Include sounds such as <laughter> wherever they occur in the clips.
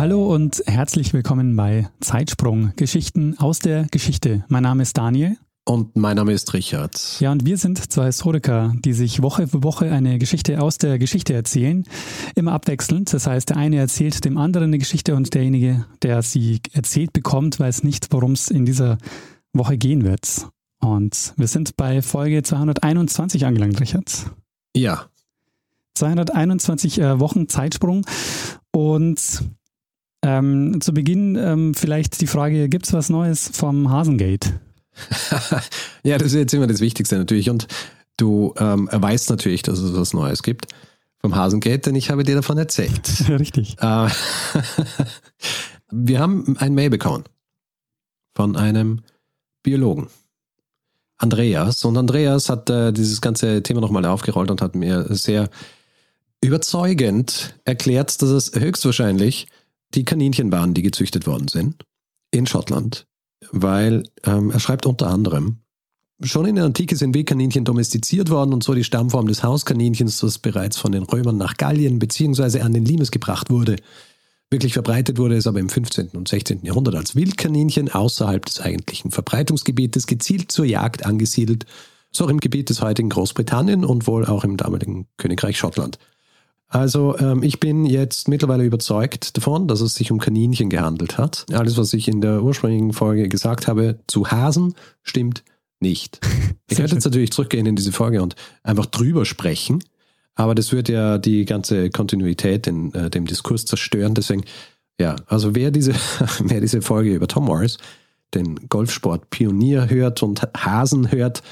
Hallo und herzlich willkommen bei Zeitsprung, Geschichten aus der Geschichte. Mein Name ist Daniel. Und mein Name ist Richard. Ja, und wir sind zwei Historiker, die sich Woche für Woche eine Geschichte aus der Geschichte erzählen. Immer abwechselnd. Das heißt, der eine erzählt dem anderen eine Geschichte und derjenige, der sie erzählt bekommt, weiß nicht, worum es in dieser Woche gehen wird. Und wir sind bei Folge 221 angelangt, Richard. Ja. 221 äh, Wochen Zeitsprung. Und ähm, zu Beginn ähm, vielleicht die Frage, gibt es was Neues vom Hasengate? <laughs> ja, das ist jetzt immer das Wichtigste natürlich. Und du ähm, weißt natürlich, dass es was Neues gibt vom Hasengate, denn ich habe dir davon erzählt. <laughs> Richtig. Äh, <laughs> wir haben ein Mail bekommen von einem Biologen. Andreas. Und Andreas hat äh, dieses ganze Thema nochmal aufgerollt und hat mir sehr überzeugend erklärt, dass es höchstwahrscheinlich die Kaninchen waren, die gezüchtet worden sind in Schottland, weil ähm, er schreibt unter anderem, schon in der Antike sind Wegkaninchen domestiziert worden und so die Stammform des Hauskaninchens, das bereits von den Römern nach Gallien bzw. an den Limes gebracht wurde. Wirklich verbreitet wurde es aber im 15. und 16. Jahrhundert als Wildkaninchen außerhalb des eigentlichen Verbreitungsgebietes gezielt zur Jagd angesiedelt, so auch im Gebiet des heutigen Großbritannien und wohl auch im damaligen Königreich Schottland. Also ähm, ich bin jetzt mittlerweile überzeugt davon, dass es sich um Kaninchen gehandelt hat. Alles, was ich in der ursprünglichen Folge gesagt habe zu Hasen, stimmt nicht. <laughs> Ich könnte jetzt natürlich zurückgehen in diese Folge und einfach drüber sprechen, aber das würde ja die ganze Kontinuität in äh, dem Diskurs zerstören. Deswegen, ja, also wer diese, <laughs> wer diese Folge über Tom Morris, den Golfsport-Pionier hört und Hasen hört,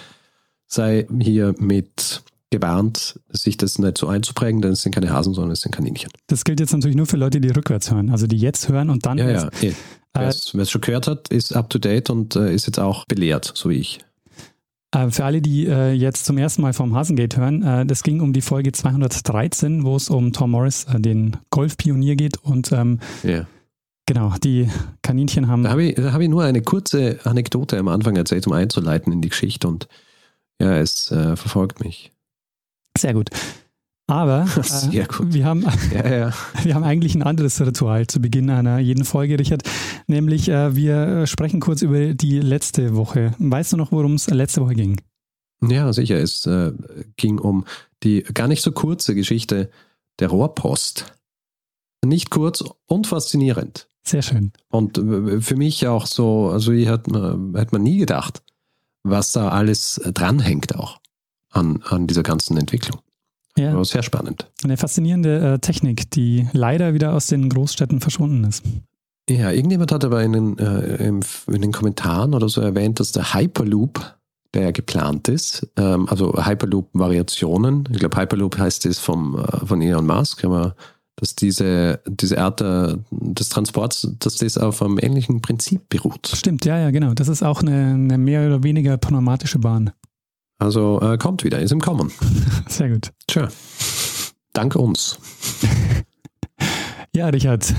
sei hier mit gewarnt, sich das nicht so einzuprägen, denn es sind keine Hasen, sondern es sind Kaninchen. Das gilt jetzt natürlich nur für Leute, die rückwärts hören, also die jetzt hören und dann. Ja, ja. Eh. Wer es schon gehört hat, ist up to date und äh, ist jetzt auch belehrt, so wie ich. Äh, für alle, die äh, jetzt zum ersten Mal vom Hasengate hören, äh, das ging um die Folge 213, wo es um Tom Morris, äh, den Golfpionier geht und ähm, yeah. genau, die Kaninchen haben. Da habe ich, hab ich nur eine kurze Anekdote am Anfang erzählt, um einzuleiten in die Geschichte und ja, es äh, verfolgt mich. Sehr gut. Aber <laughs> äh, gut. Wir, haben, ja, ja. <laughs> wir haben eigentlich ein anderes Ritual zu Beginn einer jeden Folge, Richard. Nämlich, äh, wir sprechen kurz über die letzte Woche. Weißt du noch, worum es letzte Woche ging? Ja, sicher. Es äh, ging um die gar nicht so kurze Geschichte der Rohrpost. Nicht kurz und faszinierend. Sehr schön. Und äh, für mich auch so, also hier hat man, hat man nie gedacht, was da alles dranhängt auch an, an dieser ganzen Entwicklung. Ja. Aber sehr spannend. Eine faszinierende äh, Technik, die leider wieder aus den Großstädten verschwunden ist. Ja, irgendjemand hat aber in den, äh, in den Kommentaren oder so erwähnt, dass der Hyperloop, der ja geplant ist, ähm, also Hyperloop-Variationen, ich glaube Hyperloop heißt es vom, äh, von Elon Musk, aber dass diese, diese Art des Transports, dass das auf einem ähnlichen Prinzip beruht. Stimmt, ja, ja, genau. Das ist auch eine, eine mehr oder weniger pneumatische Bahn. Also äh, kommt wieder, ist im Kommen. <laughs> Sehr gut. Tja. Danke uns. <laughs> ja, Richard.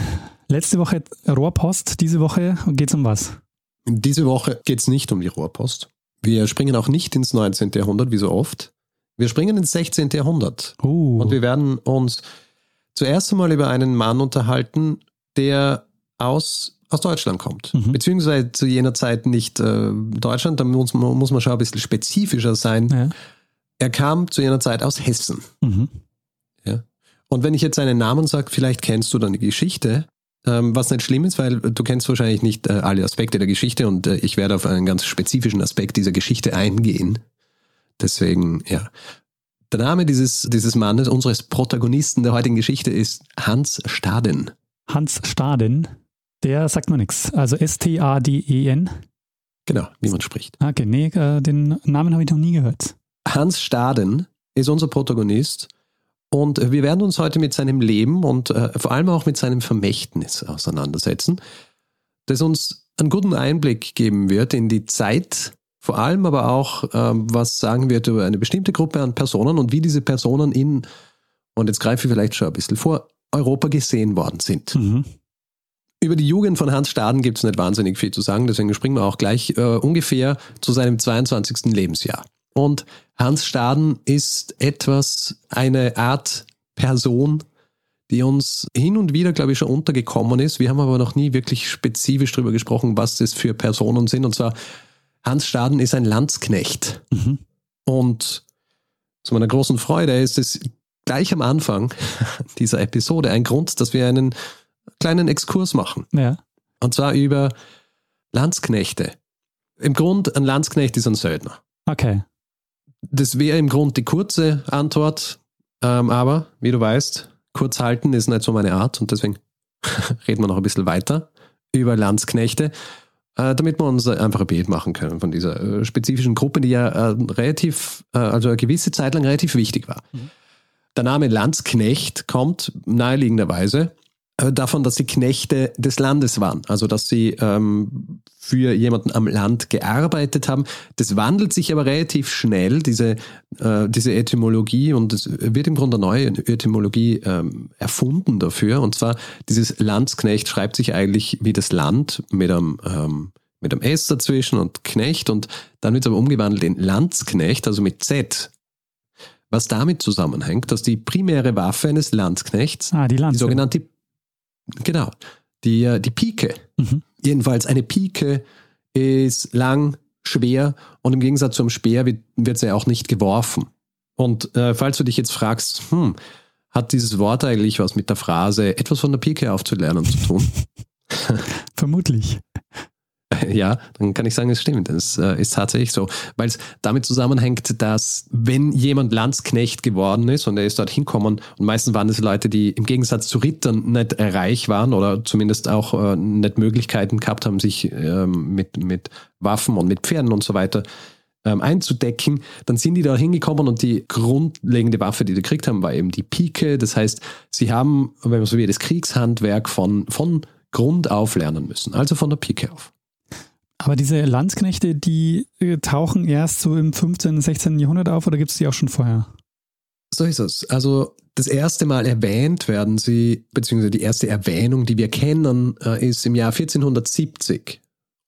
Letzte Woche Rohrpost, diese Woche geht es um was? Diese Woche geht es nicht um die Rohrpost. Wir springen auch nicht ins 19. Jahrhundert, wie so oft. Wir springen ins 16. Jahrhundert. Uh. Und wir werden uns zuerst einmal über einen Mann unterhalten, der aus aus Deutschland kommt. Mhm. Beziehungsweise zu jener Zeit nicht äh, Deutschland, da muss, muss man schon ein bisschen spezifischer sein. Ja. Er kam zu jener Zeit aus Hessen. Mhm. Ja. Und wenn ich jetzt seinen Namen sage, vielleicht kennst du dann die Geschichte, ähm, was nicht schlimm ist, weil du kennst wahrscheinlich nicht äh, alle Aspekte der Geschichte und äh, ich werde auf einen ganz spezifischen Aspekt dieser Geschichte eingehen. Deswegen, ja. Der Name dieses, dieses Mannes, unseres Protagonisten der heutigen Geschichte, ist Hans Staden. Hans Staden? Der sagt mir nichts. Also S-T-A-D-E-N. Genau, wie man spricht. Okay, nee, äh, den Namen habe ich noch nie gehört. Hans Staden ist unser Protagonist Und wir werden uns heute mit seinem Leben und äh, vor allem auch mit seinem Vermächtnis auseinandersetzen, das uns einen guten Einblick geben wird in die Zeit, vor allem aber auch, ähm, was sagen wird über eine bestimmte Gruppe an Personen und wie diese Personen in, und jetzt greife ich vielleicht schon ein bisschen vor, Europa gesehen worden sind. Mhm. Über die Jugend von Hans Staden gibt es nicht wahnsinnig viel zu sagen, deswegen springen wir auch gleich äh, ungefähr zu seinem 22. Lebensjahr. Und Hans Staden ist etwas, eine Art Person, die uns hin und wieder, glaube ich, schon untergekommen ist. Wir haben aber noch nie wirklich spezifisch darüber gesprochen, was das für Personen sind. Und zwar, Hans Staden ist ein Landsknecht. Mhm. Und zu meiner großen Freude ist es gleich am Anfang <laughs> dieser Episode ein Grund, dass wir einen kleinen Exkurs machen. Ja. Und zwar über Landsknechte. Im Grund, ein Landsknecht ist ein Söldner. Okay. Das wäre im Grund die kurze Antwort, ähm, aber wie du weißt, kurz halten ist nicht so meine Art und deswegen <laughs> reden wir noch ein bisschen weiter über Landsknechte, äh, damit wir uns einfach ein Bild machen können von dieser äh, spezifischen Gruppe, die ja äh, relativ, äh, also eine gewisse Zeit lang relativ wichtig war. Mhm. Der Name Landsknecht kommt naheliegenderweise davon, dass sie Knechte des Landes waren, also dass sie ähm, für jemanden am Land gearbeitet haben. Das wandelt sich aber relativ schnell, diese, äh, diese Etymologie, und es wird im Grunde eine neue Etymologie ähm, erfunden dafür. Und zwar dieses Landsknecht schreibt sich eigentlich wie das Land mit einem, ähm, mit einem S dazwischen und Knecht und dann wird es aber umgewandelt in Landsknecht, also mit Z. Was damit zusammenhängt, dass die primäre Waffe eines Landsknechts, ah, die, die sogenannte Genau. Die, äh, die Pike. Mhm. Jedenfalls eine Pike ist lang, schwer und im Gegensatz zum Speer wird, wird sie auch nicht geworfen. Und äh, falls du dich jetzt fragst, hm, hat dieses Wort eigentlich was mit der Phrase etwas von der Pike aufzulernen zu tun? <laughs> Vermutlich. <laughs> Ja, dann kann ich sagen, es stimmt. Es äh, ist tatsächlich so. Weil es damit zusammenhängt, dass wenn jemand Landsknecht geworden ist und er ist dort hinkommen, und meistens waren es Leute, die im Gegensatz zu Rittern nicht reich waren oder zumindest auch äh, nicht Möglichkeiten gehabt haben, sich ähm, mit, mit Waffen und mit Pferden und so weiter ähm, einzudecken, dann sind die da hingekommen und die grundlegende Waffe, die die gekriegt haben, war eben die Pike. Das heißt, sie haben, wenn man so will, das Kriegshandwerk von, von Grund auf lernen müssen, also von der Pike auf. Aber diese Landsknechte, die äh, tauchen erst so im 15., 16. Jahrhundert auf oder gibt es die auch schon vorher? So ist es. Also das erste Mal erwähnt werden sie, beziehungsweise die erste Erwähnung, die wir kennen, äh, ist im Jahr 1470.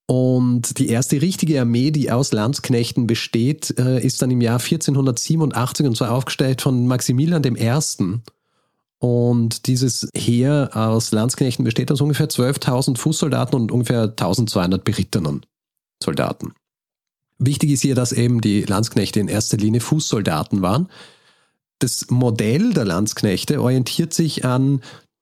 Und die erste richtige Armee, die aus Landsknechten besteht, äh, ist dann im Jahr 1487 und zwar aufgestellt von Maximilian I. Und dieses Heer aus Landsknechten besteht aus ungefähr 12.000 Fußsoldaten und ungefähr 1.200 berittenen Soldaten. Wichtig ist hier, dass eben die Landsknechte in erster Linie Fußsoldaten waren. Das Modell der Landsknechte orientiert sich an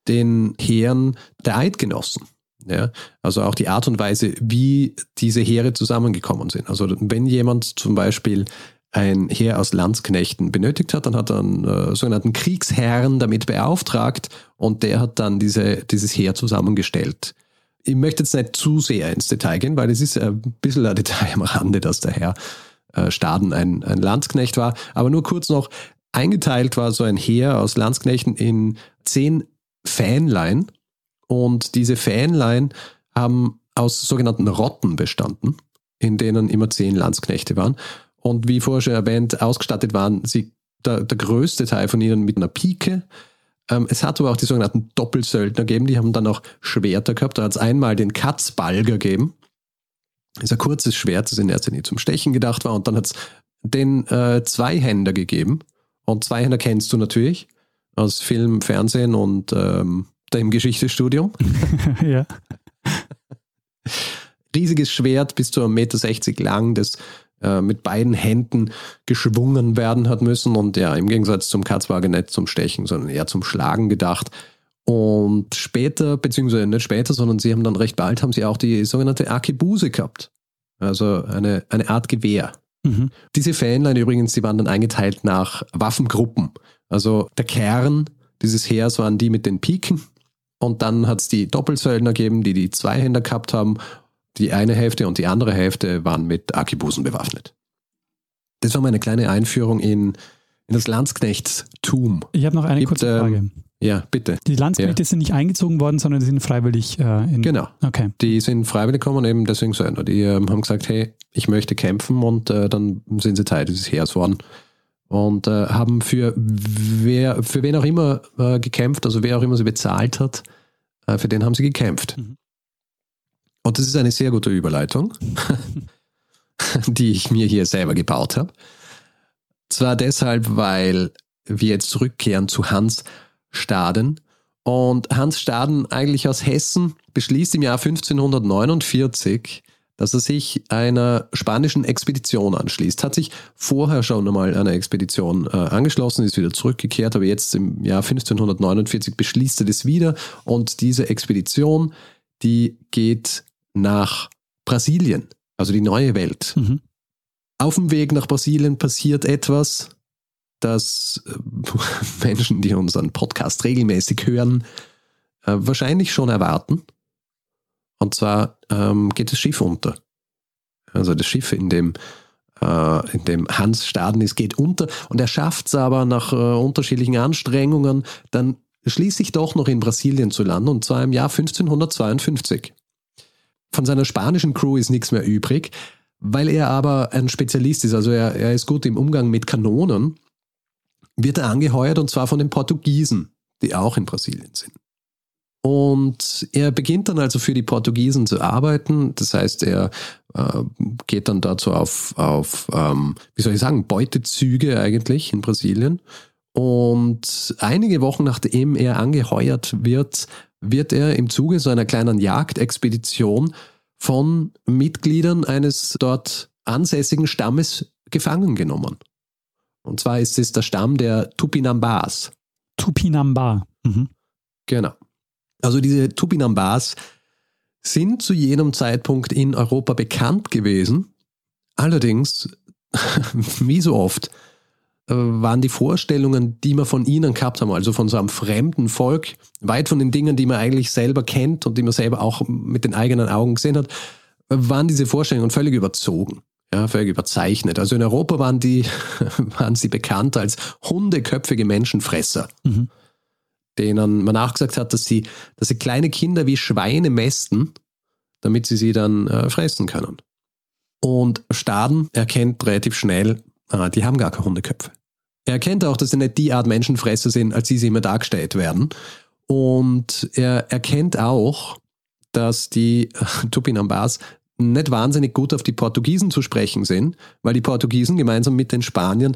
den Heeren der Eidgenossen. Ja, also auch die Art und Weise, wie diese Heere zusammengekommen sind. Also wenn jemand zum Beispiel ein Heer aus Landsknechten benötigt hat. Dann hat er einen äh, sogenannten Kriegsherrn damit beauftragt und der hat dann diese, dieses Heer zusammengestellt. Ich möchte jetzt nicht zu sehr ins Detail gehen, weil es ist ein bisschen ein Detail am Rande, dass der Herr äh, Staden ein, ein Landsknecht war. Aber nur kurz noch, eingeteilt war so ein Heer aus Landsknechten in zehn Fähnlein und diese Fähnlein haben aus sogenannten Rotten bestanden, in denen immer zehn Landsknechte waren. Und wie vorher schon erwähnt, ausgestattet waren sie, der, der größte Teil von ihnen mit einer Pike. Ähm, es hat aber auch die sogenannten Doppelsöldner gegeben, die haben dann auch Schwerter gehabt. Da hat es einmal den Katzbalger gegeben. Das ist ein kurzes Schwert, das in erster Linie zum Stechen gedacht war. Und dann hat es den äh, Zweihänder gegeben. Und Zweihänder kennst du natürlich aus Film, Fernsehen und ähm, dem Geschichtsstudium. <laughs> ja. Riesiges Schwert, bis zu 1,60 Meter lang, das äh, mit beiden Händen geschwungen werden hat müssen und ja, im Gegensatz zum Katzwagen nicht zum Stechen, sondern eher zum Schlagen gedacht. Und später, beziehungsweise nicht später, sondern sie haben dann recht bald, haben sie auch die sogenannte Arkebuse gehabt. Also eine, eine Art Gewehr. Mhm. Diese Fähnlein übrigens, die waren dann eingeteilt nach Waffengruppen. Also der Kern dieses Heers waren die mit den Piken. Und dann hat es die Doppelsöldner gegeben, die die Zweihänder gehabt haben die eine Hälfte und die andere Hälfte waren mit Akibusen bewaffnet. Das war meine kleine Einführung in in das Landsknechtstum. Ich habe noch eine Gibt, kurze ähm, Frage. Ja, bitte. Die Landsknechte sind nicht eingezogen worden, sondern die sind freiwillig äh, in. Genau. Okay. Die sind freiwillig gekommen, eben deswegen so einer. Die ähm, haben gesagt, hey, ich möchte kämpfen und äh, dann sind sie Teil dieses Heers worden. Und äh, haben für wer, für wen auch immer äh, gekämpft, also wer auch immer sie bezahlt hat, äh, für den haben sie gekämpft. Mhm. Und das ist eine sehr gute Überleitung, <laughs> die ich mir hier selber gebaut habe. Zwar deshalb, weil wir jetzt zurückkehren zu Hans Staden. Und Hans Staden, eigentlich aus Hessen, beschließt im Jahr 1549, dass er sich einer spanischen Expedition anschließt. Hat sich vorher schon einmal einer Expedition äh, angeschlossen, ist wieder zurückgekehrt, aber jetzt im Jahr 1549 beschließt er das wieder. Und diese Expedition, die geht nach Brasilien, also die neue Welt. Mhm. Auf dem Weg nach Brasilien passiert etwas, das äh, <laughs> Menschen, die unseren Podcast regelmäßig hören, äh, wahrscheinlich schon erwarten. Und zwar ähm, geht das Schiff unter. Also das Schiff, in dem, äh, in dem Hans Staden ist, geht unter. Und er schafft es aber nach äh, unterschiedlichen Anstrengungen, dann schließlich doch noch in Brasilien zu landen, und zwar im Jahr 1552. Von seiner spanischen Crew ist nichts mehr übrig, weil er aber ein Spezialist ist, also er, er ist gut im Umgang mit Kanonen, wird er angeheuert und zwar von den Portugiesen, die auch in Brasilien sind. Und er beginnt dann also für die Portugiesen zu arbeiten. Das heißt, er äh, geht dann dazu auf, auf ähm, wie soll ich sagen, Beutezüge eigentlich in Brasilien. Und einige Wochen nachdem er angeheuert wird, wird er im Zuge so einer kleinen Jagdexpedition von Mitgliedern eines dort ansässigen Stammes gefangen genommen. Und zwar ist es der Stamm der Tupinambas. Tupinamba. Mhm. Genau. Also diese Tupinambas sind zu jenem Zeitpunkt in Europa bekannt gewesen. Allerdings, <laughs> wie so oft, waren die Vorstellungen, die man von ihnen gehabt haben, also von so einem fremden Volk, weit von den Dingen, die man eigentlich selber kennt und die man selber auch mit den eigenen Augen gesehen hat, waren diese Vorstellungen völlig überzogen. Ja, völlig überzeichnet. Also in Europa waren die, <laughs> waren sie bekannt als hundeköpfige Menschenfresser, Mhm. denen man nachgesagt hat, dass sie, dass sie kleine Kinder wie Schweine mästen, damit sie sie dann äh, fressen können. Und Staden erkennt relativ schnell, ah, die haben gar keine Hundeköpfe. Er erkennt auch, dass sie nicht die Art Menschenfresser sind, als sie sie immer dargestellt werden. Und er erkennt auch, dass die Tupinambas nicht wahnsinnig gut auf die Portugiesen zu sprechen sind, weil die Portugiesen gemeinsam mit den Spaniern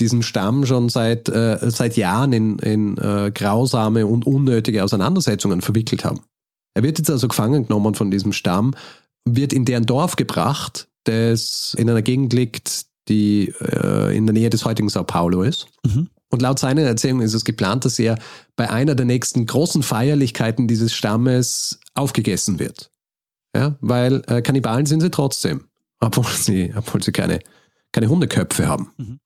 diesen Stamm schon seit, äh, seit Jahren in, in äh, grausame und unnötige Auseinandersetzungen verwickelt haben. Er wird jetzt also gefangen genommen von diesem Stamm, wird in deren Dorf gebracht, das in einer Gegend liegt, die äh, in der Nähe des heutigen Sao Paulo ist. Mhm. Und laut seiner Erzählung ist es geplant, dass er bei einer der nächsten großen Feierlichkeiten dieses Stammes aufgegessen wird. Ja, weil äh, Kannibalen sind sie trotzdem, obwohl sie, obwohl sie keine, keine Hundeköpfe haben. Mhm.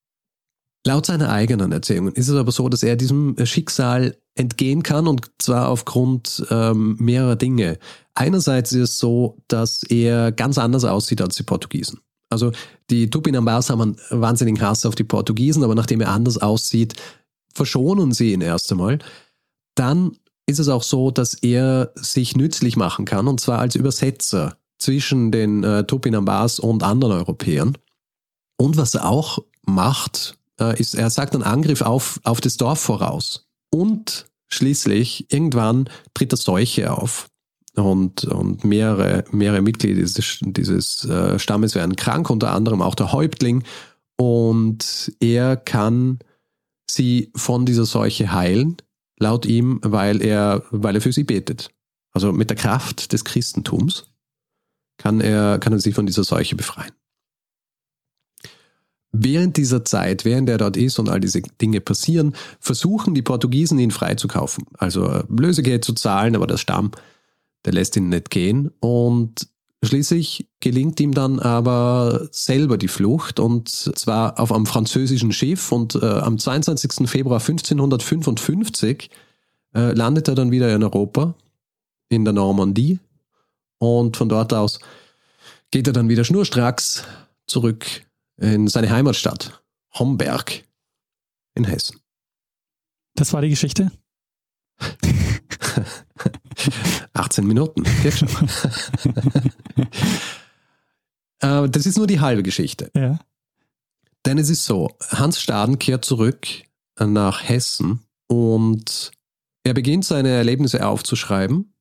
Laut seiner eigenen Erzählung ist es aber so, dass er diesem Schicksal entgehen kann und zwar aufgrund ähm, mehrerer Dinge. Einerseits ist es so, dass er ganz anders aussieht als die Portugiesen. Also die Tupinambas haben einen wahnsinnigen Hass auf die Portugiesen, aber nachdem er anders aussieht, verschonen sie ihn erst einmal. Dann ist es auch so, dass er sich nützlich machen kann und zwar als Übersetzer zwischen den äh, Tupinambas und anderen Europäern. Und was er auch macht, äh, ist, er sagt einen Angriff auf, auf das Dorf voraus. Und schließlich, irgendwann tritt eine Seuche auf. Und, und mehrere, mehrere Mitglieder dieses, dieses äh, Stammes werden krank, unter anderem auch der Häuptling. Und er kann sie von dieser Seuche heilen, laut ihm, weil er, weil er für sie betet. Also mit der Kraft des Christentums kann er, kann er sie von dieser Seuche befreien. Während dieser Zeit, während er dort ist und all diese Dinge passieren, versuchen die Portugiesen ihn freizukaufen. Also äh, Lösegeld zu zahlen, aber der Stamm, der lässt ihn nicht gehen. Und schließlich gelingt ihm dann aber selber die Flucht und zwar auf einem französischen Schiff. Und äh, am 22. Februar 1555 äh, landet er dann wieder in Europa, in der Normandie. Und von dort aus geht er dann wieder schnurstracks zurück in seine Heimatstadt, Homberg. in Hessen. Das war die Geschichte? <laughs> <laughs> 18 Minuten, geht schon. <laughs> Äh, das ist nur die halbe Geschichte. Ja. Denn es ist so, Hans Staden kehrt zurück nach Hessen und er beginnt seine Erlebnisse aufzuschreiben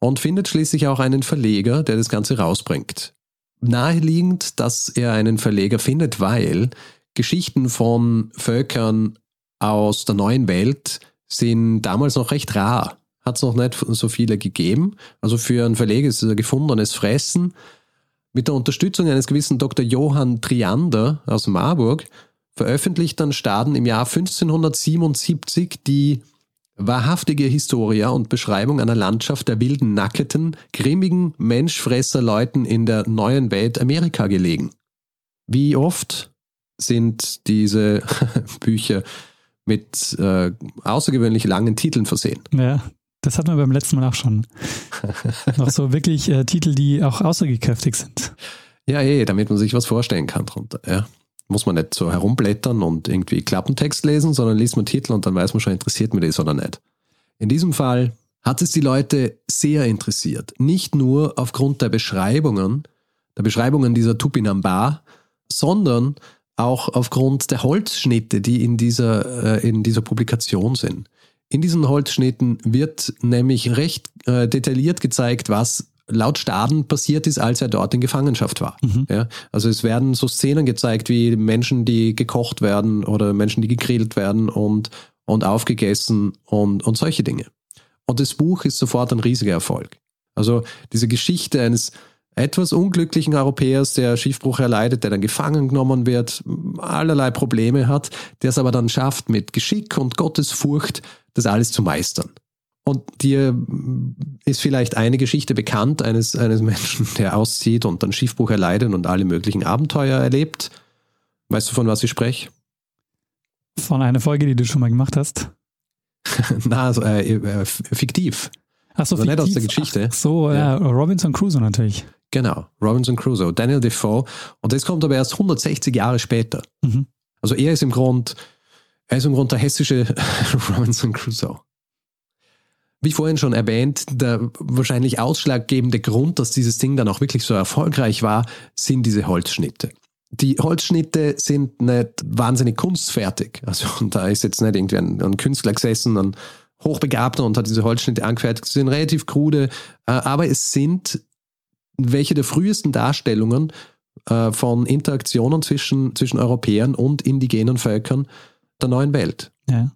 und findet schließlich auch einen Verleger, der das Ganze rausbringt. Naheliegend, dass er einen Verleger findet, weil Geschichten von Völkern aus der neuen Welt sind damals noch recht rar. Hat es noch nicht so viele gegeben. Also für einen Verleger ist es ein gefundenes Fressen. Mit der Unterstützung eines gewissen Dr. Johann Triander aus Marburg veröffentlicht dann Staden im Jahr 1577 die wahrhaftige Historia und Beschreibung einer Landschaft der wilden, nacketen, grimmigen Menschfresserleuten in der neuen Welt Amerika gelegen. Wie oft sind diese <laughs> Bücher mit äh, außergewöhnlich langen Titeln versehen? Ja, das hatten wir beim letzten Mal auch schon. <laughs> Noch so wirklich äh, Titel, die auch aussagekräftig sind. Ja, eh, damit man sich was vorstellen kann drunter. Ja. Muss man nicht so herumblättern und irgendwie Klappentext lesen, sondern liest man Titel und dann weiß man schon, interessiert mir das oder nicht. In diesem Fall hat es die Leute sehr interessiert. Nicht nur aufgrund der Beschreibungen, der Beschreibungen dieser Tupinamba, sondern auch aufgrund der Holzschnitte, die in dieser, äh, in dieser Publikation sind. In diesen Holzschnitten wird nämlich recht äh, detailliert gezeigt, was laut Staden passiert ist, als er dort in Gefangenschaft war. Mhm. Ja, also es werden so Szenen gezeigt, wie Menschen, die gekocht werden oder Menschen, die gegrillt werden und, und aufgegessen und, und solche Dinge. Und das Buch ist sofort ein riesiger Erfolg. Also diese Geschichte eines etwas unglücklichen Europäers, der Schiffbruch erleidet, der dann gefangen genommen wird, allerlei Probleme hat, der es aber dann schafft, mit Geschick und Gottesfurcht das alles zu meistern. Und dir ist vielleicht eine Geschichte bekannt eines, eines Menschen, der auszieht und dann Schiffbruch erleidet und alle möglichen Abenteuer erlebt. Weißt du, von was ich spreche? Von einer Folge, die du schon mal gemacht hast? <laughs> Na, also, äh, äh, fiktiv. Ach so, also fiktiv. nicht aus der Geschichte. Ach so, ja. Robinson Crusoe natürlich. Genau, Robinson Crusoe, Daniel Defoe. Und das kommt aber erst 160 Jahre später. Mhm. Also er ist im Grund, er ist im Grund der hessische <laughs> Robinson Crusoe. Wie vorhin schon erwähnt, der wahrscheinlich ausschlaggebende Grund, dass dieses Ding dann auch wirklich so erfolgreich war, sind diese Holzschnitte. Die Holzschnitte sind nicht wahnsinnig kunstfertig. Also <laughs> da ist jetzt nicht irgendwie ein, ein Künstler gesessen, ein Hochbegabter und hat diese Holzschnitte angefertigt. Sie sind relativ krude, äh, aber es sind welche der frühesten Darstellungen äh, von Interaktionen zwischen, zwischen Europäern und indigenen Völkern der neuen Welt. Ja.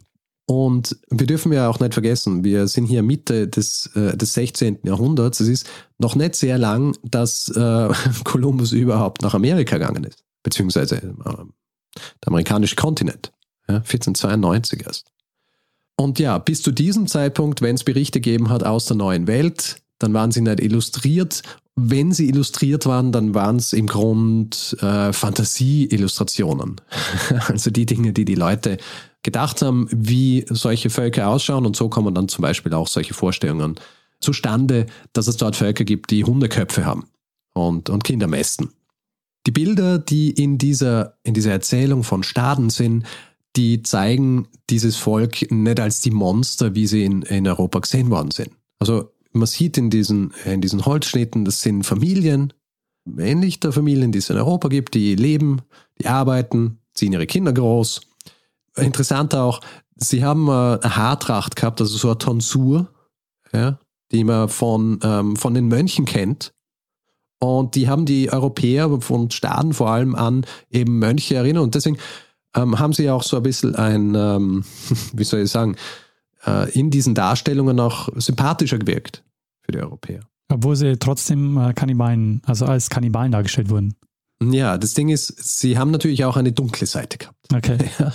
Und wir dürfen ja auch nicht vergessen, wir sind hier Mitte des, äh, des 16. Jahrhunderts. Es ist noch nicht sehr lang, dass äh, <laughs> Kolumbus überhaupt nach Amerika gegangen ist, beziehungsweise äh, der amerikanische Kontinent. Ja, 1492 erst. Und ja, bis zu diesem Zeitpunkt, wenn es Berichte gegeben hat aus der neuen Welt, dann waren sie nicht illustriert wenn sie illustriert waren, dann waren es im Grund äh, Fantasie-Illustrationen. <laughs> also die Dinge, die die Leute gedacht haben, wie solche Völker ausschauen. Und so kommen dann zum Beispiel auch solche Vorstellungen zustande, dass es dort Völker gibt, die Hundeköpfe haben und, und Kinder mästen. Die Bilder, die in dieser, in dieser Erzählung von Staden sind, die zeigen dieses Volk nicht als die Monster, wie sie in, in Europa gesehen worden sind. Also man sieht in diesen, in diesen Holzschnitten, das sind Familien, ähnlich der Familien, die es in Europa gibt, die leben, die arbeiten, ziehen ihre Kinder groß. Interessant auch, sie haben äh, eine Haartracht gehabt, also so eine Tonsur, ja, die man von, ähm, von den Mönchen kennt. Und die haben die Europäer von Staaten vor allem an eben Mönche erinnert. Und deswegen ähm, haben sie auch so ein bisschen ein, ähm, <laughs> wie soll ich sagen, äh, in diesen Darstellungen auch sympathischer gewirkt für die Europäer. Obwohl sie trotzdem äh, Kannibalen, also als Kannibalen dargestellt wurden. Ja, das Ding ist, sie haben natürlich auch eine dunkle Seite gehabt. Okay. <laughs> Ja.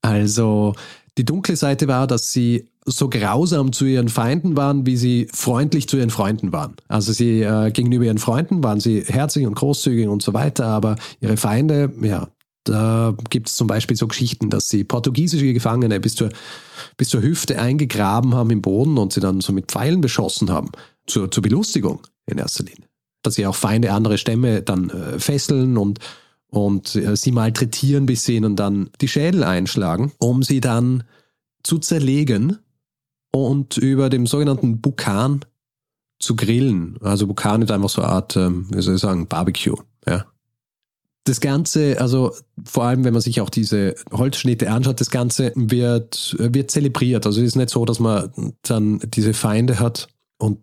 Also die dunkle Seite war, dass sie so grausam zu ihren Feinden waren, wie sie freundlich zu ihren Freunden waren. Also sie äh, gegenüber ihren Freunden waren sie herzlich und großzügig und so weiter, aber ihre Feinde, ja, da gibt es zum Beispiel so Geschichten, dass sie portugiesische Gefangene bis zur, bis zur Hüfte eingegraben haben im Boden und sie dann so mit Pfeilen beschossen haben. Zur, zur Belustigung in erster Linie. Dass sie auch Feinde andere Stämme dann äh, fesseln und, und äh, sie malträtieren bis sie ihnen dann die Schädel einschlagen, um sie dann zu zerlegen und über dem sogenannten Bukan zu grillen. Also Bukan ist einfach so eine Art, ähm, wie soll ich sagen, Barbecue. Ja. Das Ganze, also vor allem, wenn man sich auch diese Holzschnitte anschaut, das Ganze wird, wird zelebriert. Also es ist nicht so, dass man dann diese Feinde hat und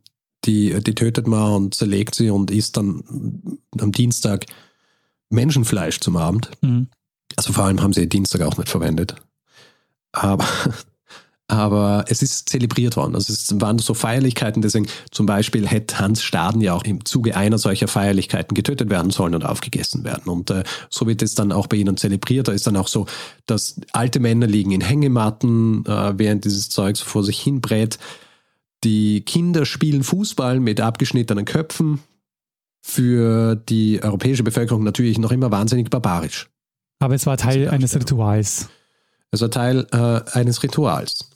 die, die tötet man und zerlegt sie und isst dann am Dienstag Menschenfleisch zum Abend. Mhm. Also vor allem haben sie Dienstag auch nicht verwendet. Aber aber es ist zelebriert worden. Also es waren so Feierlichkeiten, deswegen zum Beispiel hätte Hans Staden ja auch im Zuge einer solcher Feierlichkeiten getötet werden sollen und aufgegessen werden. Und äh, so wird es dann auch bei ihnen zelebriert. Da ist dann auch so, dass alte Männer liegen in Hängematten, äh, während dieses Zeugs vor sich hinbrät. Die Kinder spielen Fußball mit abgeschnittenen Köpfen. Für die europäische Bevölkerung natürlich noch immer wahnsinnig barbarisch. Aber es war Teil eines Rituals. Es war Teil äh, eines Rituals.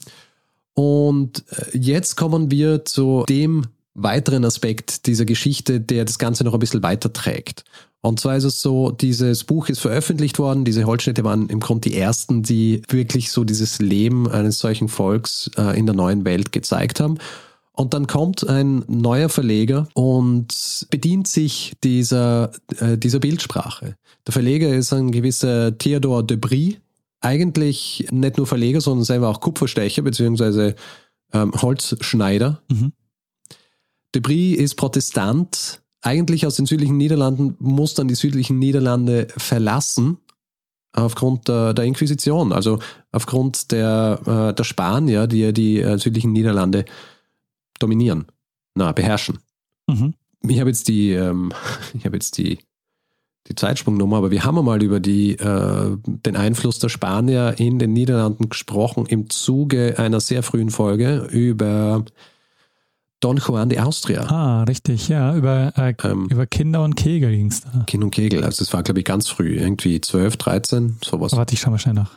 Und äh, jetzt kommen wir zu dem weiteren Aspekt dieser Geschichte, der das Ganze noch ein bisschen weiter trägt. Und zwar ist es so, dieses Buch ist veröffentlicht worden, diese Holzschnitte waren im Grunde die ersten, die wirklich so dieses Leben eines solchen Volks äh, in der neuen Welt gezeigt haben. Und dann kommt ein neuer Verleger und bedient sich dieser, äh, dieser Bildsprache. Der Verleger ist ein gewisser Theodor de Brie, eigentlich nicht nur Verleger, sondern selber auch Kupferstecher bzw. Ähm, Holzschneider. Mhm. Debris ist Protestant, eigentlich aus den südlichen Niederlanden, muss dann die südlichen Niederlande verlassen aufgrund der, der Inquisition, also aufgrund der, äh, der Spanier, die ja die äh, südlichen Niederlande dominieren, na, beherrschen. Mhm. Ich habe jetzt die, ähm, <laughs> ich habe jetzt die die Zeitsprungnummer, aber wir haben einmal über die, äh, den Einfluss der Spanier in den Niederlanden gesprochen im Zuge einer sehr frühen Folge über Don Juan de Austria. Ah, richtig, ja, über, äh, ähm, über Kinder und Kegel ging es da. Kind und Kegel, also das war, glaube ich, ganz früh, irgendwie 12, 13, sowas. Warte, ich schau mal schnell nach.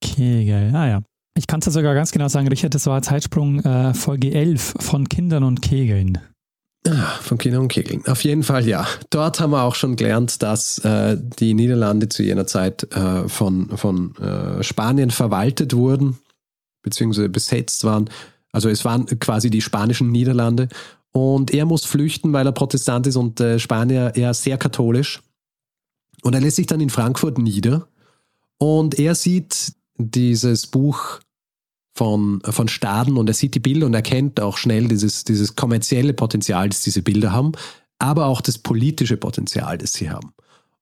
Kegel, ah ja. Ich kann es ja sogar ganz genau sagen, Richard, das war Zeitsprung äh, Folge 11 von Kindern und Kegeln. Ah, von Kindern und Kegeln. Auf jeden Fall ja. Dort haben wir auch schon gelernt, dass äh, die Niederlande zu jener Zeit äh, von, von äh, Spanien verwaltet wurden, beziehungsweise besetzt waren. Also es waren quasi die spanischen Niederlande. Und er muss flüchten, weil er Protestant ist und äh, Spanier eher sehr katholisch. Und er lässt sich dann in Frankfurt nieder. Und er sieht dieses Buch von, von Staden und er sieht die Bilder und erkennt auch schnell dieses, dieses kommerzielle Potenzial, das diese Bilder haben, aber auch das politische Potenzial, das sie haben.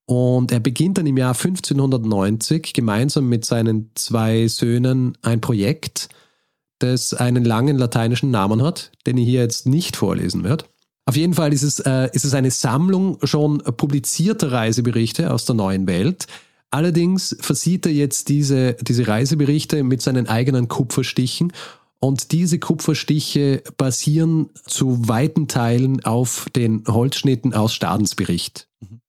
Und er beginnt dann im Jahr 1590 gemeinsam mit seinen zwei Söhnen ein Projekt, das einen langen lateinischen Namen hat, den ich hier jetzt nicht vorlesen werde. Auf jeden Fall ist es, äh, ist es eine Sammlung schon publizierter Reiseberichte aus der neuen Welt, Allerdings versieht er jetzt diese, diese Reiseberichte mit seinen eigenen Kupferstichen und diese Kupferstiche basieren zu weiten Teilen auf den Holzschnitten aus Stadensbericht. Mhm.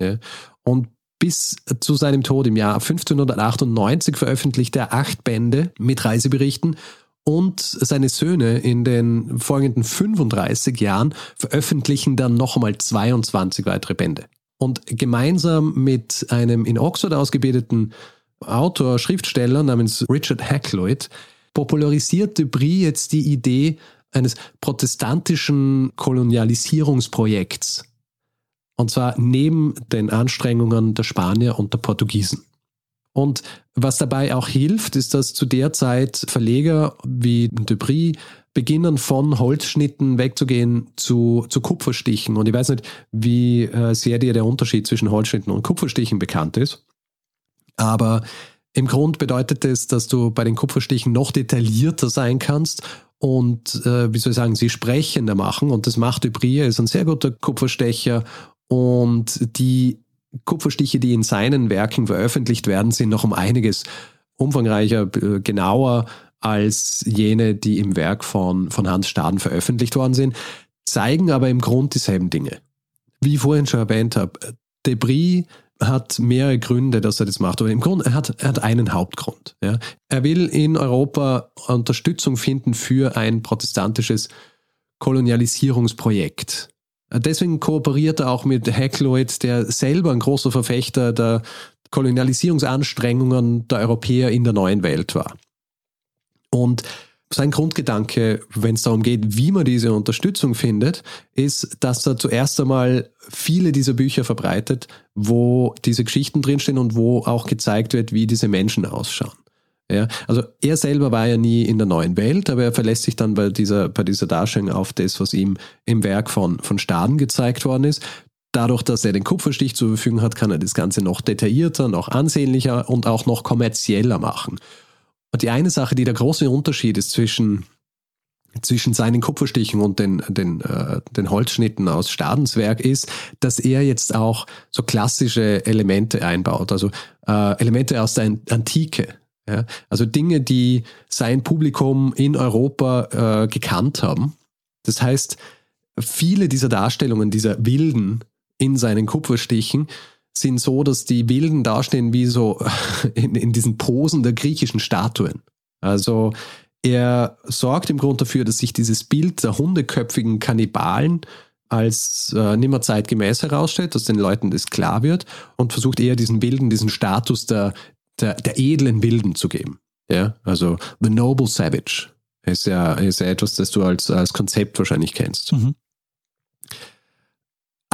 Ja. Und bis zu seinem Tod im Jahr 1598 veröffentlichte er acht Bände mit Reiseberichten und seine Söhne in den folgenden 35 Jahren veröffentlichen dann noch einmal 22 weitere Bände. Und gemeinsam mit einem in Oxford ausgebildeten Autor, Schriftsteller namens Richard Hakluyt popularisiert Debris jetzt die Idee eines protestantischen Kolonialisierungsprojekts. Und zwar neben den Anstrengungen der Spanier und der Portugiesen. Und was dabei auch hilft, ist, dass zu der Zeit Verleger wie Debris beginnen von Holzschnitten wegzugehen zu, zu Kupferstichen. Und ich weiß nicht, wie äh, sehr dir der Unterschied zwischen Holzschnitten und Kupferstichen bekannt ist. Aber im Grund bedeutet es, dass du bei den Kupferstichen noch detaillierter sein kannst und, äh, wie soll ich sagen, sie sprechender machen. Und das macht er ist ein sehr guter Kupferstecher. Und die Kupferstiche, die in seinen Werken veröffentlicht werden, sind noch um einiges umfangreicher, äh, genauer als jene, die im Werk von, von Hans Staden veröffentlicht worden sind, zeigen aber im Grund dieselben Dinge. Wie ich vorhin schon erwähnt habe, Debris hat mehrere Gründe, dass er das macht. Aber im Grunde, er hat, er hat einen Hauptgrund. Ja. Er will in Europa Unterstützung finden für ein protestantisches Kolonialisierungsprojekt. Deswegen kooperiert er auch mit Hackloyd, der selber ein großer Verfechter der Kolonialisierungsanstrengungen der Europäer in der neuen Welt war. Und sein Grundgedanke, wenn es darum geht, wie man diese Unterstützung findet, ist, dass er zuerst einmal viele dieser Bücher verbreitet, wo diese Geschichten drinstehen und wo auch gezeigt wird, wie diese Menschen ausschauen. Ja, also er selber war ja nie in der neuen Welt, aber er verlässt sich dann bei dieser, bei dieser Darstellung auf das, was ihm im Werk von, von Staden gezeigt worden ist. Dadurch, dass er den Kupferstich zur Verfügung hat, kann er das Ganze noch detaillierter, noch ansehnlicher und auch noch kommerzieller machen. Und die eine Sache, die der große Unterschied ist zwischen, zwischen seinen Kupferstichen und den, den, äh, den Holzschnitten aus Stadenswerk, ist, dass er jetzt auch so klassische Elemente einbaut, also äh, Elemente aus der Antike. Ja? Also Dinge, die sein Publikum in Europa äh, gekannt haben. Das heißt, viele dieser Darstellungen, dieser Wilden in seinen Kupferstichen, sind so, dass die Wilden dastehen wie so <laughs> in, in diesen Posen der griechischen Statuen. Also er sorgt im Grunde dafür, dass sich dieses Bild der hundeköpfigen Kannibalen als äh, nimmer zeitgemäß herausstellt, dass den Leuten das klar wird und versucht eher diesen Wilden, diesen Status der, der, der edlen Wilden zu geben. Ja, also The Noble Savage ist ja, ist ja etwas, das du als, als Konzept wahrscheinlich kennst. Mhm.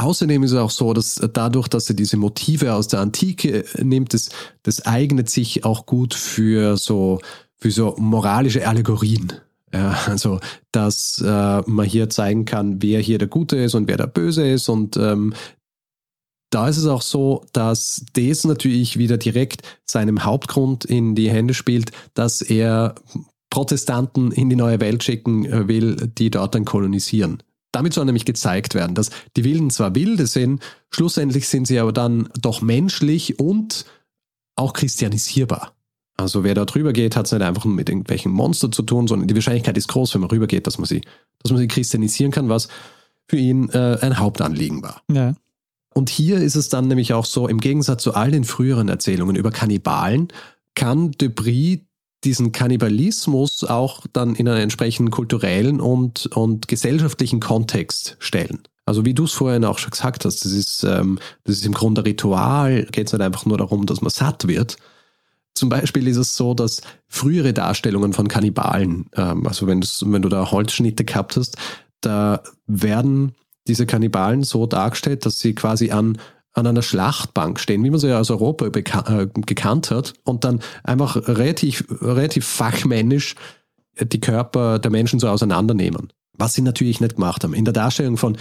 Außerdem ist es auch so, dass dadurch, dass er diese Motive aus der Antike nimmt, das, das eignet sich auch gut für so, für so moralische Allegorien. Ja, also, dass äh, man hier zeigen kann, wer hier der Gute ist und wer der Böse ist. Und ähm, da ist es auch so, dass das natürlich wieder direkt seinem Hauptgrund in die Hände spielt, dass er Protestanten in die neue Welt schicken äh, will, die dort dann kolonisieren. Damit soll nämlich gezeigt werden, dass die Wilden zwar wilde sind, schlussendlich sind sie aber dann doch menschlich und auch christianisierbar. Also wer da drüber geht, hat es nicht einfach nur mit irgendwelchen Monster zu tun, sondern die Wahrscheinlichkeit ist groß, wenn man rübergeht, dass man sie, dass man sie christianisieren kann, was für ihn äh, ein Hauptanliegen war. Ja. Und hier ist es dann nämlich auch so, im Gegensatz zu all den früheren Erzählungen über Kannibalen, kann Debris diesen Kannibalismus auch dann in einen entsprechenden kulturellen und, und gesellschaftlichen Kontext stellen. Also wie du es vorhin auch schon gesagt hast, das ist, ähm, das ist im Grunde Ritual, geht es nicht einfach nur darum, dass man satt wird. Zum Beispiel ist es so, dass frühere Darstellungen von Kannibalen, ähm, also wenn, wenn du da Holzschnitte gehabt hast, da werden diese Kannibalen so dargestellt, dass sie quasi an an einer Schlachtbank stehen, wie man sie ja aus Europa äh, gekannt hat, und dann einfach relativ, relativ fachmännisch die Körper der Menschen so auseinandernehmen. Was sie natürlich nicht gemacht haben. In der Darstellung von,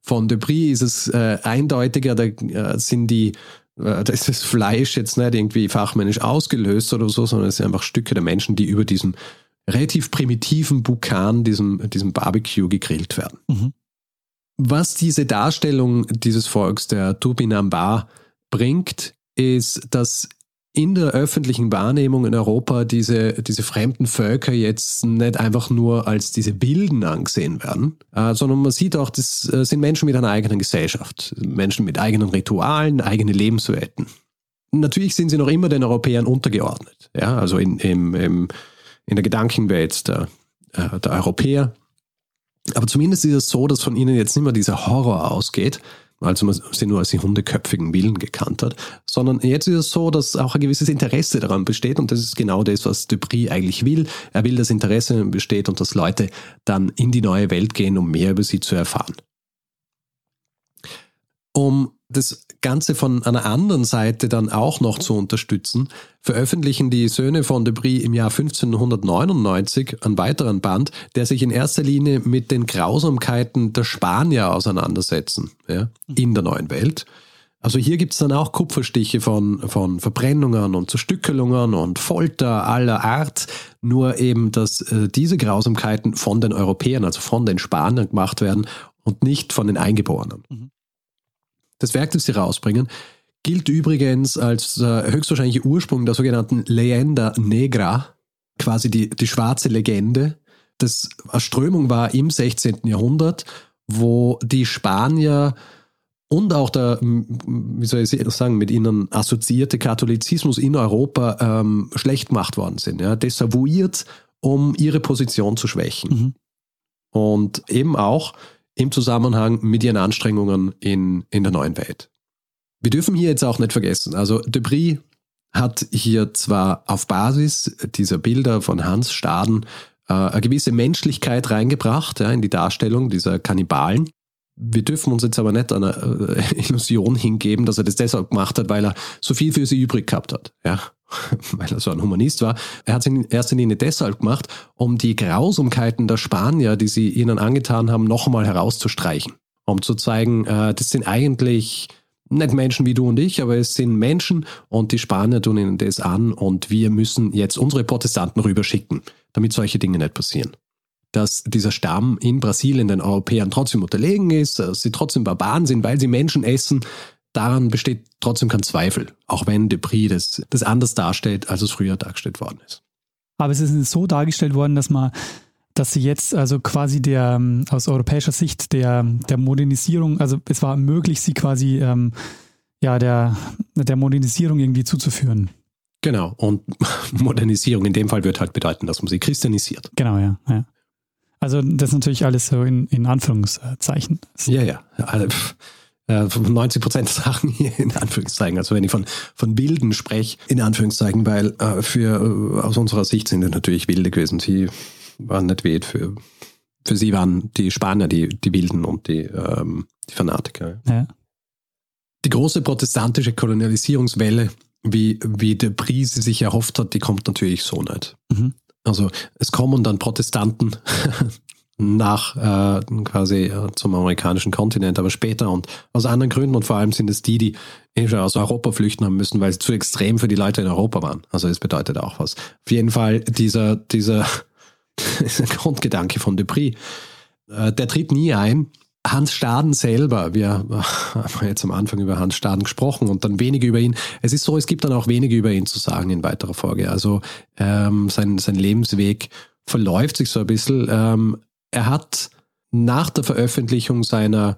von Debris ist es äh, eindeutiger, da äh, sind die, äh, da ist das Fleisch jetzt nicht irgendwie fachmännisch ausgelöst oder so, sondern es sind einfach Stücke der Menschen, die über diesem relativ primitiven Bukan, diesem, diesem Barbecue gegrillt werden. Mhm. Was diese Darstellung dieses Volks, der Turbinambar, bringt, ist, dass in der öffentlichen Wahrnehmung in Europa diese, diese fremden Völker jetzt nicht einfach nur als diese Bilden angesehen werden, äh, sondern man sieht auch, das äh, sind Menschen mit einer eigenen Gesellschaft, Menschen mit eigenen Ritualen, eigene Lebenswelten. Natürlich sind sie noch immer den Europäern untergeordnet, ja, also in, im, im, in der Gedankenwelt der, äh, der Europäer aber zumindest ist es so, dass von ihnen jetzt nicht mehr dieser Horror ausgeht, also man sie nur als die hundeköpfigen Willen gekannt hat, sondern jetzt ist es so, dass auch ein gewisses Interesse daran besteht und das ist genau das, was Dupri eigentlich will. Er will, dass Interesse besteht und dass Leute dann in die neue Welt gehen, um mehr über sie zu erfahren. Um das Ganze von einer anderen Seite dann auch noch zu unterstützen, veröffentlichen die Söhne von Debris im Jahr 1599 einen weiteren Band, der sich in erster Linie mit den Grausamkeiten der Spanier auseinandersetzen, ja, in der neuen Welt. Also hier gibt es dann auch Kupferstiche von, von Verbrennungen und Zerstückelungen und Folter aller Art, nur eben, dass äh, diese Grausamkeiten von den Europäern, also von den Spaniern gemacht werden und nicht von den Eingeborenen. Mhm. Das Werk, das sie rausbringen, gilt übrigens als äh, höchstwahrscheinlicher Ursprung der sogenannten Leyenda Negra, quasi die, die schwarze Legende. Das eine Strömung war im 16. Jahrhundert, wo die Spanier und auch der, wie soll ich sagen, mit ihnen assoziierte Katholizismus in Europa ähm, schlecht gemacht worden sind. Ja, desavouiert, um ihre Position zu schwächen. Mhm. Und eben auch im Zusammenhang mit ihren Anstrengungen in, in der neuen Welt. Wir dürfen hier jetzt auch nicht vergessen, also Debris hat hier zwar auf Basis dieser Bilder von Hans Staden äh, eine gewisse Menschlichkeit reingebracht ja, in die Darstellung dieser Kannibalen. Wir dürfen uns jetzt aber nicht einer äh, <laughs> Illusion hingeben, dass er das deshalb gemacht hat, weil er so viel für sie übrig gehabt hat. Ja, <laughs> weil er so ein Humanist war. Er hat es in erster Linie deshalb gemacht, um die Grausamkeiten der Spanier, die sie ihnen angetan haben, noch einmal herauszustreichen. Um zu zeigen, äh, das sind eigentlich nicht Menschen wie du und ich, aber es sind Menschen und die Spanier tun ihnen das an und wir müssen jetzt unsere Protestanten rüberschicken, damit solche Dinge nicht passieren. Dass dieser Stamm in Brasilien den Europäern trotzdem unterlegen ist, dass sie trotzdem Barbaren sind, weil sie Menschen essen, daran besteht trotzdem kein Zweifel, auch wenn Depris das, das anders darstellt, als es früher dargestellt worden ist. Aber es ist so dargestellt worden, dass man dass sie jetzt also quasi der ähm, aus europäischer Sicht der, der Modernisierung, also es war möglich, sie quasi ähm, ja der, der Modernisierung irgendwie zuzuführen. Genau, und <laughs> Modernisierung in dem Fall wird halt bedeuten, dass man sie christianisiert. Genau, ja. ja. Also das ist natürlich alles so in, in Anführungszeichen. Ja, ja. Also, 90 Prozent der Sachen hier in Anführungszeichen. Also wenn ich von, von Wilden spreche, in Anführungszeichen, weil äh, für äh, aus unserer Sicht sind es natürlich Wilde gewesen. Sie waren nicht wild. Für, für sie waren die Spanier die, die Wilden und die, ähm, die Fanatiker. Ja. Die große protestantische Kolonialisierungswelle, wie, wie der Prise sich erhofft hat, die kommt natürlich so nicht. Mhm. Also es kommen dann Protestanten nach äh, quasi äh, zum amerikanischen Kontinent, aber später und aus anderen Gründen und vor allem sind es die, die schon aus Europa flüchten haben müssen, weil sie zu extrem für die Leute in Europa waren. Also es bedeutet auch was. Auf jeden Fall dieser, dieser <laughs> Grundgedanke von Depris. Äh, der tritt nie ein. Hans Staden selber, wir haben jetzt am Anfang über Hans Staden gesprochen und dann wenige über ihn. Es ist so, es gibt dann auch wenige über ihn zu sagen in weiterer Folge. Also ähm, sein, sein Lebensweg verläuft sich so ein bisschen. Ähm, er hat nach der Veröffentlichung seiner,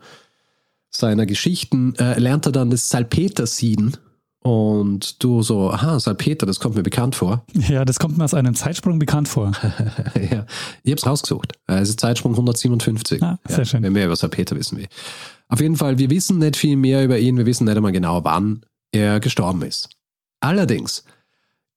seiner Geschichten, äh, lernt er dann das Salpetersieden und du so, aha, Salpeter, das kommt mir bekannt vor. <laughs> Ja, das kommt mir aus einem Zeitsprung bekannt vor. <laughs> ja, ich habe es rausgesucht. Es ist Zeitsprung 157. Ah, sehr ja, schön. Wenn wir über Salpeter wissen wir. Auf jeden Fall, wir wissen nicht viel mehr über ihn. Wir wissen nicht einmal genau, wann er gestorben ist. Allerdings,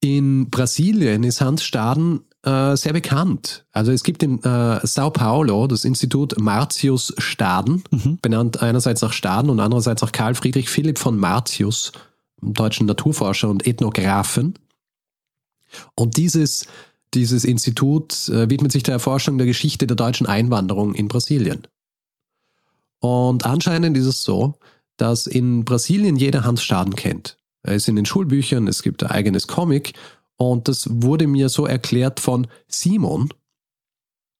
in Brasilien ist Hans Staden äh, sehr bekannt. Also es gibt in äh, Sao Paulo das Institut Martius Staden, mhm. benannt einerseits nach Staden und andererseits nach Karl Friedrich Philipp von Martius deutschen Naturforscher und Ethnographen. Und dieses, dieses Institut äh, widmet sich der Erforschung der Geschichte der deutschen Einwanderung in Brasilien. Und anscheinend ist es so, dass in Brasilien jeder Hans Staden kennt. Er ist in den Schulbüchern, es gibt ein eigenes Comic und das wurde mir so erklärt von Simon,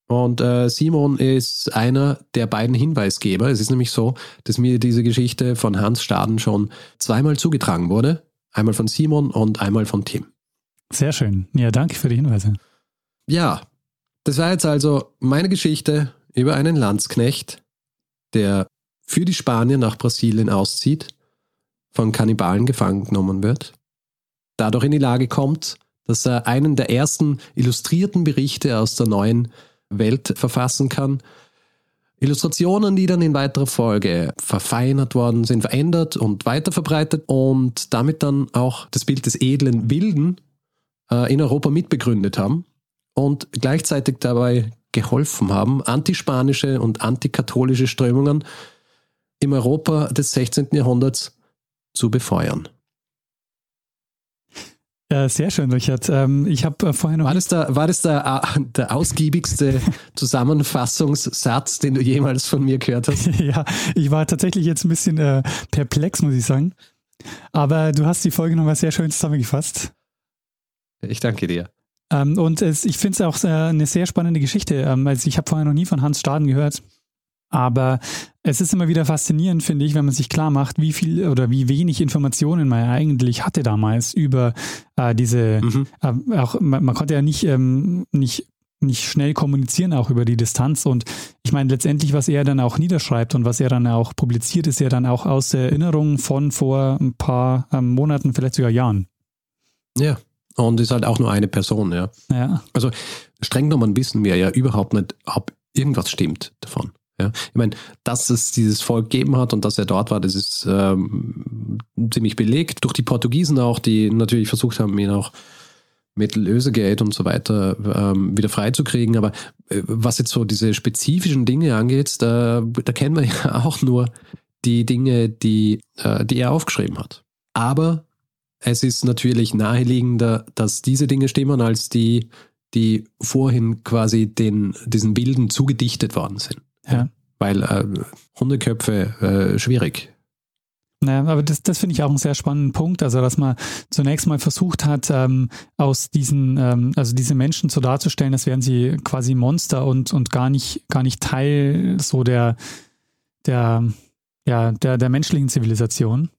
und äh, Simon ist einer der beiden Hinweisgeber. Es ist nämlich so, dass mir diese Geschichte von Hans Staden schon zweimal zugetragen wurde. Einmal von Simon und einmal von Tim. Sehr schön. Ja, danke für die Hinweise. Ja, das war jetzt also meine Geschichte über einen Landsknecht, der für die Spanier nach Brasilien auszieht, von Kannibalen gefangen genommen wird, dadurch in die Lage kommt, dass er einen der ersten illustrierten Berichte aus der neuen Welt verfassen kann. Illustrationen, die dann in weiterer Folge verfeinert worden sind, verändert und weiterverbreitet und damit dann auch das Bild des edlen Wilden äh, in Europa mitbegründet haben und gleichzeitig dabei geholfen haben, antispanische und antikatholische Strömungen im Europa des 16. Jahrhunderts zu befeuern. Ja, sehr schön, Richard. Ähm, ich habe äh, vorher noch. War das, der, war das der, äh, der ausgiebigste <laughs> Zusammenfassungssatz, den du jemals von mir gehört hast? <laughs> ja, ich war tatsächlich jetzt ein bisschen äh, perplex, muss ich sagen. Aber du hast die Folge nochmal sehr schön zusammengefasst. Ich danke dir. Ähm, und es, ich finde es auch eine sehr spannende Geschichte. Ähm, also ich habe vorher noch nie von Hans Staden gehört. Aber es ist immer wieder faszinierend, finde ich, wenn man sich klar macht, wie viel oder wie wenig Informationen man eigentlich hatte damals über äh, diese, mhm. äh, auch man, man, konnte ja nicht, ähm, nicht, nicht schnell kommunizieren, auch über die Distanz. Und ich meine, letztendlich, was er dann auch niederschreibt und was er dann auch publiziert, ist ja dann auch aus der Erinnerung von vor ein paar ähm, Monaten, vielleicht sogar Jahren. Ja. Und ist halt auch nur eine Person, ja. ja. Also streng genommen wissen wir ja überhaupt nicht, ob irgendwas stimmt davon. Ja, ich meine, dass es dieses Volk gegeben hat und dass er dort war, das ist ähm, ziemlich belegt durch die Portugiesen auch, die natürlich versucht haben, ihn auch mit Lösegeld und so weiter ähm, wieder freizukriegen. Aber äh, was jetzt so diese spezifischen Dinge angeht, da, da kennen wir <laughs> ja auch nur die Dinge, die, äh, die er aufgeschrieben hat. Aber es ist natürlich naheliegender, dass diese Dinge stimmen, als die, die vorhin quasi den, diesen Bilden zugedichtet worden sind. Ja. Weil äh, Hundeköpfe äh, schwierig. Naja, aber das, das finde ich auch einen sehr spannenden Punkt. Also, dass man zunächst mal versucht hat, ähm, aus diesen, ähm, also diese Menschen so darzustellen, als wären sie quasi Monster und, und gar nicht, gar nicht Teil so der, der, ja, der, der menschlichen Zivilisation.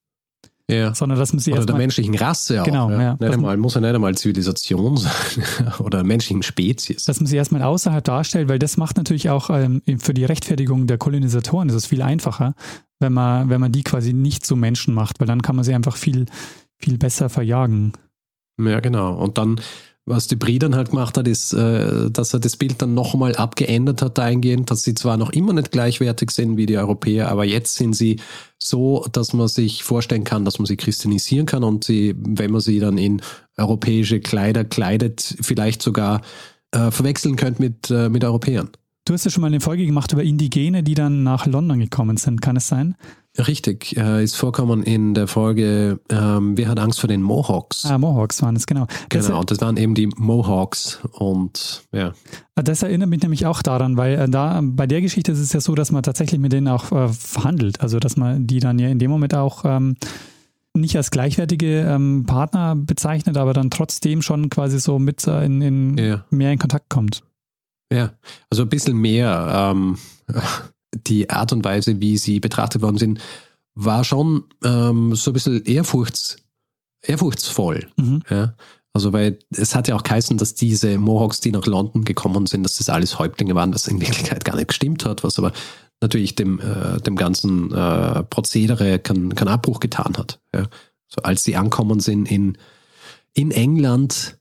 Ja. Sondern dass man sie Oder der menschlichen Rasse auch. Genau, ja. Nicht einmal, muss ja nicht einmal Zivilisation sein <laughs> oder menschlichen Spezies. dass man sie erstmal außerhalb darstellt, weil das macht natürlich auch ähm, für die Rechtfertigung der Kolonisatoren ist es viel einfacher, wenn man, wenn man die quasi nicht zu Menschen macht, weil dann kann man sie einfach viel, viel besser verjagen. Ja, genau. Und dann, was die Brie dann halt gemacht hat, ist, äh, dass er das Bild dann nochmal abgeändert hat dahingehend, dass sie zwar noch immer nicht gleichwertig sind wie die Europäer, aber jetzt sind sie so, dass man sich vorstellen kann, dass man sie christianisieren kann und sie, wenn man sie dann in europäische Kleider kleidet, vielleicht sogar äh, verwechseln könnte mit, äh, mit Europäern. Du hast ja schon mal eine Folge gemacht über Indigene, die dann nach London gekommen sind, kann es sein? Richtig, äh, ist vorkommen in der Folge ähm, Wer hat Angst vor den Mohawks? Ah, Mohawks waren es, genau. Das, genau, das waren eben die Mohawks und ja. das erinnert mich nämlich auch daran, weil äh, da bei der Geschichte ist es ja so, dass man tatsächlich mit denen auch äh, verhandelt. Also dass man die dann ja in dem Moment auch ähm, nicht als gleichwertige ähm, Partner bezeichnet, aber dann trotzdem schon quasi so mit äh, in, in Ja. mehr in Kontakt kommt. Ja, also ein bisschen mehr ähm, die Art und Weise, wie sie betrachtet worden sind, war schon ähm, so ein bisschen ehrfurchts, ehrfurchtsvoll. Mhm. Ja? Also weil es hat ja auch geheißen, dass diese Mohawks, die nach London gekommen sind, dass das alles Häuptlinge waren, was in Wirklichkeit gar nicht gestimmt hat, was aber natürlich dem, äh, dem ganzen äh, Prozedere keinen keinen Abbruch getan hat. Ja? So als sie ankommen sind in, in England,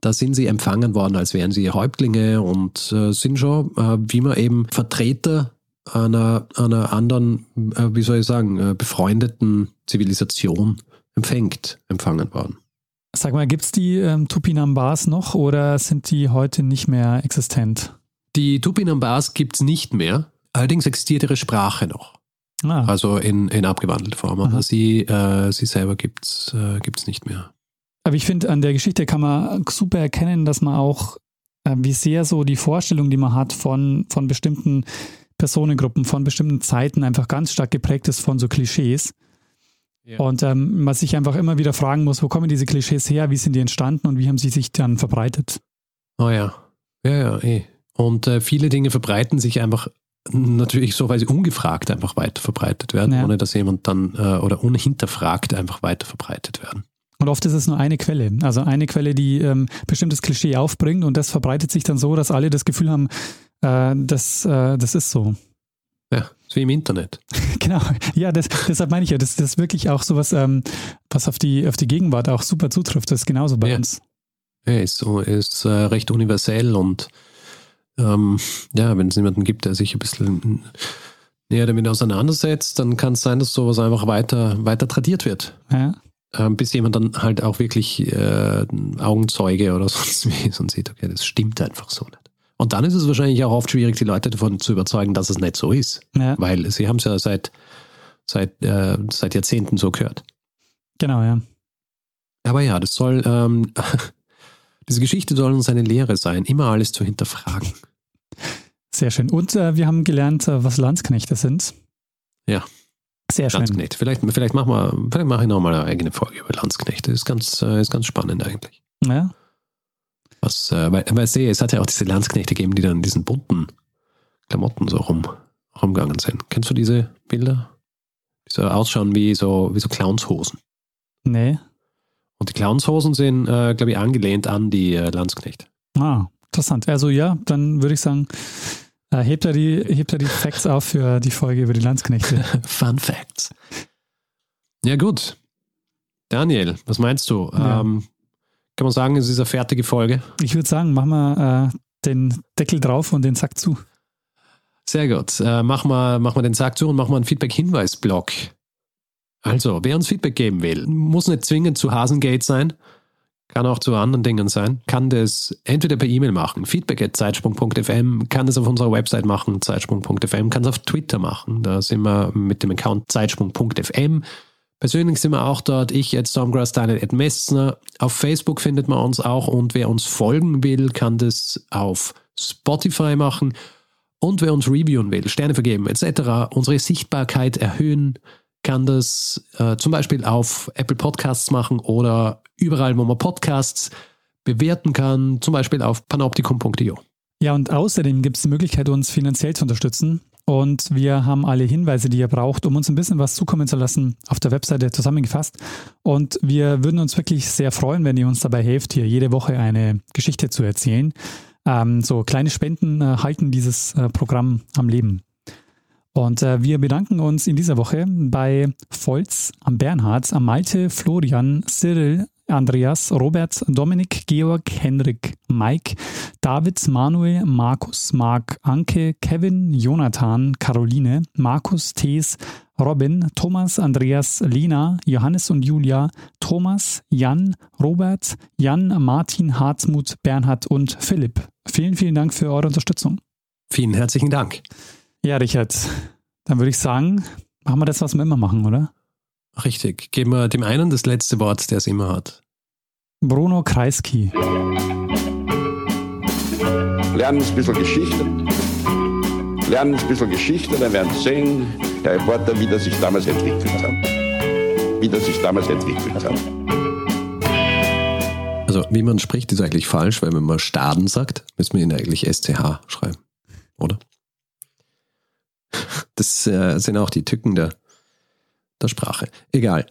da sind sie empfangen worden, als wären sie Häuptlinge und äh, sind schon, äh, wie man eben Vertreter einer, einer anderen, äh, wie soll ich sagen, äh, befreundeten Zivilisation empfängt, empfangen worden. Sag mal, gibt es die ähm, Tupinambars noch oder sind die heute nicht mehr existent? Die Tupinambars gibt es nicht mehr, allerdings existiert ihre Sprache noch, Ah, also in, in abgewandelter Form, aber Aha. sie, äh, sie selber gibt es äh, gibt's nicht mehr. aber ich finde, an der Geschichte kann man super erkennen, dass man auch, äh, wie sehr so die Vorstellung, die man hat von, von bestimmten Personengruppen, von bestimmten Zeiten einfach ganz stark geprägt ist von so Klischees. Ja. Und ähm, man sich einfach immer wieder fragen muss, wo kommen diese Klischees her, wie sind die entstanden und wie haben sie sich dann verbreitet? Oh ja, ja, ja, eh. Und äh, viele Dinge verbreiten sich einfach natürlich so, weil sie ungefragt einfach weiter verbreitet werden, Ja. ohne dass jemand dann äh, oder unhinterfragt einfach weiter verbreitet werden. Und oft ist es nur eine Quelle. Also eine Quelle, die ähm, bestimmtes Klischee aufbringt und das verbreitet sich dann so, dass alle das Gefühl haben, äh, das, äh, das ist so. Ja, so wie im Internet. <laughs> Genau, ja, das, deshalb meine ich ja, das, das ist wirklich auch sowas, ähm, was auf die, auf die Gegenwart auch super zutrifft. Das ist genauso bei Ja. uns. Er ist, so- ist äh, recht universell und ähm, ja, wenn es jemanden gibt, der sich ein bisschen näher damit auseinandersetzt, dann kann es sein, dass sowas einfach weiter, weiter tradiert wird. Ja, Ähm, bis jemand dann halt auch wirklich äh, Augenzeuge oder <laughs> sonst wie und sieht, okay, das stimmt einfach so nicht. Und dann ist es wahrscheinlich auch oft schwierig, die Leute davon zu überzeugen, dass es nicht so ist. ja Weil sie haben es ja seit, seit, äh, seit Jahrzehnten so gehört. genau, ja. Aber ja, das soll, ähm, <laughs> diese Geschichte soll uns eine Lehre sein, immer alles zu hinterfragen. Sehr schön. Und äh, wir haben gelernt, äh, was Landsknechte sind. Ja. Sehr schön. Landsknecht. Vielleicht, vielleicht machen wir, vielleicht mache ich nochmal eine eigene Folge über Landsknechte. Ist ganz, äh, ist ganz spannend eigentlich. Ja, Was, äh, weil, weil ich sehe, es hat ja auch diese Landsknechte gegeben, die dann in diesen bunten Klamotten so rum, rumgegangen sind. Kennst du diese Bilder? Die so ausschauen wie so, wie so Clownshosen. nee. Und die Clownshosen sind, äh, glaube ich, angelehnt an die äh, Landsknechte. Ah, interessant. Also ja, dann würde ich sagen, äh, hebt er die, hebt er die Facts auf für die Folge über die Landsknechte. <laughs> Fun Facts. Ja, gut. Daniel, was meinst du? Ja. Ähm, kann man sagen, es ist eine fertige Folge? Ich würde sagen, machen wir äh, den Deckel drauf und den Sack zu. Sehr gut. Äh, machen, wir, machen wir den Sack zu und machen wir einen Feedback-Hinweis-Blog. Also, wer uns Feedback geben will, muss nicht zwingend zu Hasengate sein, kann auch zu anderen Dingen sein, kann das entweder per E-Mail machen, feedback.zeitsprung.fm, kann das auf unserer Website machen, zeitsprung.fm, kann es auf Twitter machen, da sind wir mit dem Account zeitsprung.fm. Persönlich sind wir auch dort, ich jetzt Stormgrass, Daniel Ed Messner. Auf Facebook findet man uns auch und wer uns folgen will, kann das auf Spotify machen. Und wer uns reviewen will, Sterne vergeben etc., unsere Sichtbarkeit erhöhen, kann das äh, zum Beispiel auf Apple Podcasts machen oder überall, wo man Podcasts bewerten kann, zum Beispiel auf panoptikum.io. Ja, und außerdem gibt es die Möglichkeit, uns finanziell zu unterstützen. Und wir haben alle Hinweise, die ihr braucht, um uns ein bisschen was zukommen zu lassen, auf der Webseite zusammengefasst. Und wir würden uns wirklich sehr freuen, wenn ihr uns dabei helft, hier jede Woche eine Geschichte zu erzählen. Ähm, so kleine Spenden äh, halten dieses äh, Programm am Leben. Und äh, wir bedanken uns in dieser Woche bei Volz, am Bernhard, am Malte, Florian, Cyril, Andreas, Robert, Dominik, Georg, Henrik, Mike, David, Manuel, Markus, Marc, Anke, Kevin, Jonathan, Caroline, Markus, Thees, Robin, Thomas, Andreas, Lina, Johannes und Julia, Thomas, Jan, Robert, Jan, Martin, Hartmut, Bernhard und Philipp. Vielen, vielen Dank für eure Unterstützung. Vielen herzlichen Dank. Ja, Richard, dann würde ich sagen, machen wir das, was wir immer machen, oder? Richtig. Geben wir dem einen das letzte Wort, der es immer hat. Bruno Kreisky. Lernen ein bisschen Geschichte. Lernen ein bisschen Geschichte, dann werden Sie sehen, der Reporter, wie das sich damals entwickelt hat. Wie das sich damals entwickelt hat. Also, wie man spricht, ist eigentlich falsch, weil wenn man Staden sagt, müssen wir ihn eigentlich SCH schreiben. Oder? <laughs> Das äh, sind auch die Tücken der, der Sprache. Egal.